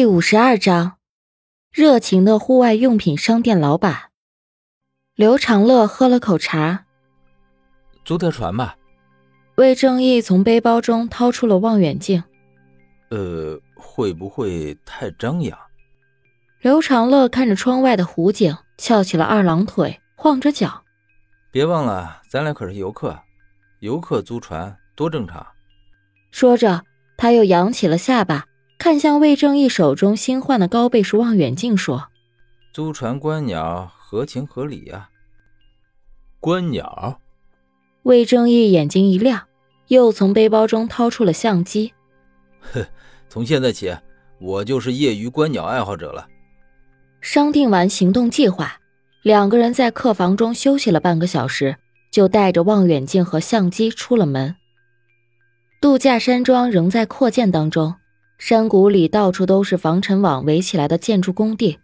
第五十二章，热情的户外用品商店老板刘长乐喝了口茶，租条船吧。魏正义从背包中掏出了望远镜，呃，会不会太张扬？刘长乐看着窗外的湖景，翘起了二郎腿，晃着脚。别忘了，咱俩可是游客，游客租船多正常。说着，他又扬起了下巴。看向魏正义手中新换的高倍数望远镜，说：“租船观鸟合情合理呀。”观鸟。魏正义眼睛一亮，又从背包中掏出了相机。哼，从现在起，我就是业余观鸟爱好者了。商定完行动计划，两个人在客房中休息了半个小时，就带着望远镜和相机出了门。度假山庄仍在扩建当中。山谷里到处都是防尘网围起来的建筑工地，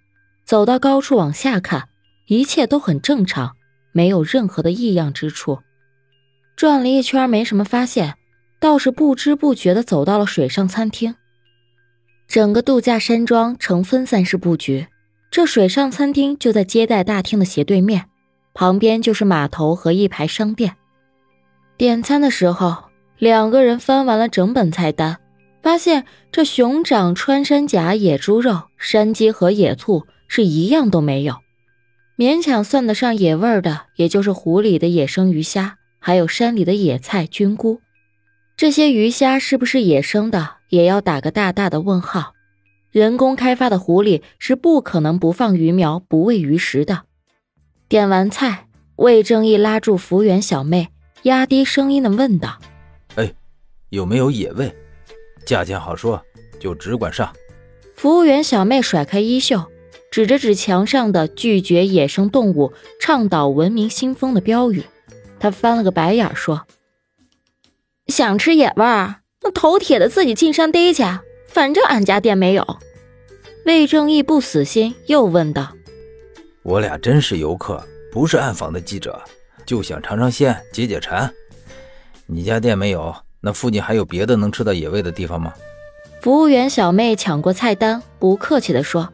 走到高处往下看，一切都很正常，没有任何的异样之处。转了一圈没什么发现，倒是不知不觉地走到了水上餐厅。整个度假山庄呈分散式布局，这水上餐厅就在接待大厅的斜对面，旁边就是码头和一排商店。点餐的时候，两个人翻完了整本菜单。发现这熊掌、穿山甲、野猪肉、山鸡和野兔是一样都没有，勉强算得上野味的，也就是湖里的野生鱼虾，还有山里的野菜菌菇。这些鱼虾是不是野生的，也要打个大大的问号。人工开发的湖里是不可能不放鱼苗、不喂鱼食的。点完菜，魏正义拉住服务员小妹，压低声音的问道：“哎，有没有野味？”价钱好说，就只管上。服务员小妹甩开衣袖，指着指墙上的“拒绝野生动物，倡导文明新风”的标语。她翻了个白眼说：“想吃野味儿，那头铁的自己进山逮去，反正俺家店没有。”魏正义不死心，又问道：“我俩真是游客，不是暗访的记者，就想尝尝鲜，解解馋。你家店没有？”那附近还有别的能吃到野味的地方吗？服务员小妹抢过菜单，不客气地说：“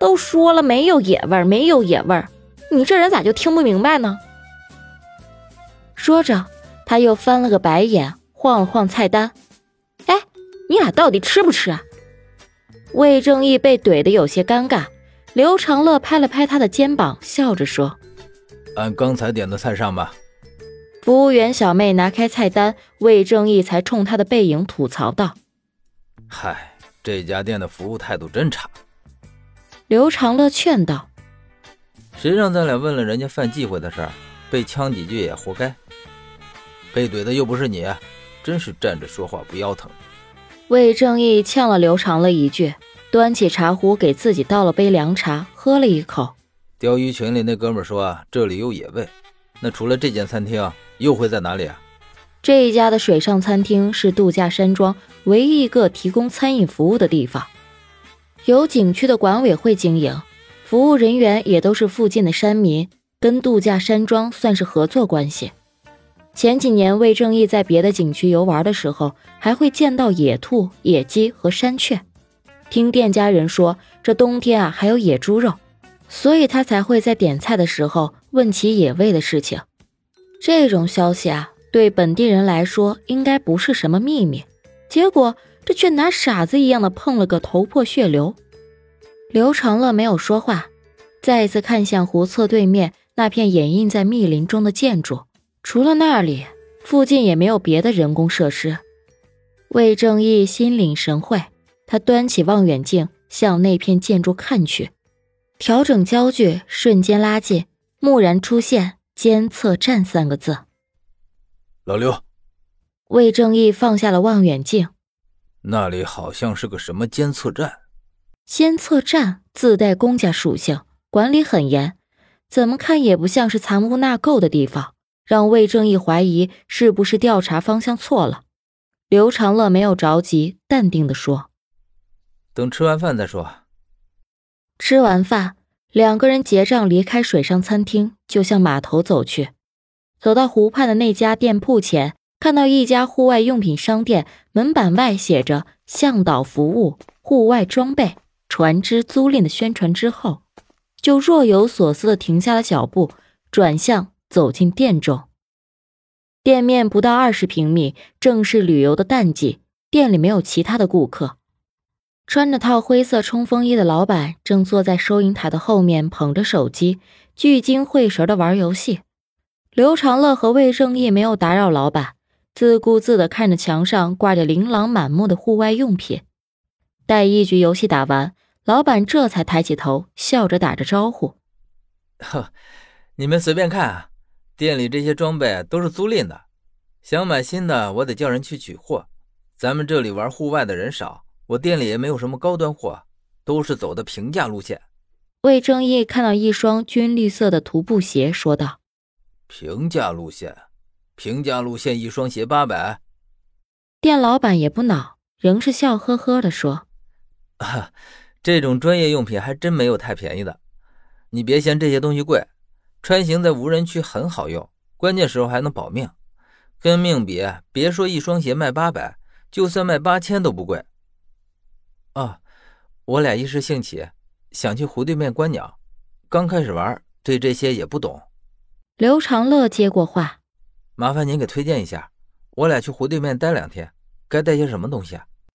都说了没有野味，没有野味，你这人咋就听不明白呢？”说着，他又翻了个白眼，晃了晃菜单：“哎，你俩到底吃不吃啊？”魏正义被怼得有些尴尬，刘长乐拍了拍他的肩膀，笑着说：“按刚才点的菜上吧。”服务员小妹拿开菜单，魏正义才冲他的背影吐槽道：“嗨，这家店的服务态度真差。”刘长乐劝道：“谁让咱俩问了人家犯忌讳的事儿，被呛几句也活该。被怼的又不是你，真是站着说话不腰疼。”魏正义呛了刘长乐一句，端起茶壶给自己倒了杯凉茶，喝了一口。钓鱼群里那哥们说这里有野味，那除了这间餐厅。又会在哪里啊？这一家的水上餐厅是度假山庄唯一一个提供餐饮服务的地方，由景区的管委会经营，服务人员也都是附近的山民，跟度假山庄算是合作关系。前几年魏正义在别的景区游玩的时候，还会见到野兔、野鸡和山雀。听店家人说，这冬天啊还有野猪肉，所以他才会在点菜的时候问起野味的事情。这种消息啊，对本地人来说应该不是什么秘密，结果这却拿傻子一样的碰了个头破血流。刘长乐没有说话，再一次看向湖侧对面那片掩映在密林中的建筑，除了那里，附近也没有别的人工设施。魏正义心领神会，他端起望远镜向那片建筑看去，调整焦距，瞬间拉近，蓦然出现。监测站三个字。老刘，魏正义放下了望远镜。那里好像是个什么监测站。监测站自带公家属性，管理很严，怎么看也不像是藏污纳垢的地方，让魏正义怀疑是不是调查方向错了。刘长乐没有着急，淡定的说：“等吃完饭再说。”吃完饭。两个人结账，离开水上餐厅，就向码头走去。走到湖畔的那家店铺前，看到一家户外用品商店，门板外写着“向导服务，户外装备、船只租赁的宣传之后，就若有所思地停下了脚步，转向走进店中。店面不到二十平米，正是旅游的淡季，店里没有其他的顾客。穿着套灰色冲锋衣的老板正坐在收银台的后面，捧着手机，聚精会神的玩游戏。刘长乐和魏正义没有打扰老板，自顾自的看着墙上挂着琳琅满目的户外用品。待一局游戏打完，老板这才抬起头，笑着打着招呼：“呵，你们随便看啊。”店里这些装备都是租赁的，想买新的我得叫人去取货。咱们这里玩户外的人少，我店里也没有什么高端货，都是走的平价路线。魏正义看到一双军绿色的徒步鞋，说道：“平价路线，平价路线，一双鞋八百。”店老板也不恼，仍是笑呵呵的说：“啊，这种专业用品还真没有太便宜的，你别嫌这些东西贵。”穿行在无人区很好用，关键时候还能保命。跟命比，别说一双鞋卖八百，就算卖八千都不贵。啊，我俩一时兴起，想去湖对面观鸟。刚开始玩，对这些也不懂。刘长乐接过话：“麻烦您给推荐一下，我俩去湖对面待两天，该带些什么东西啊？”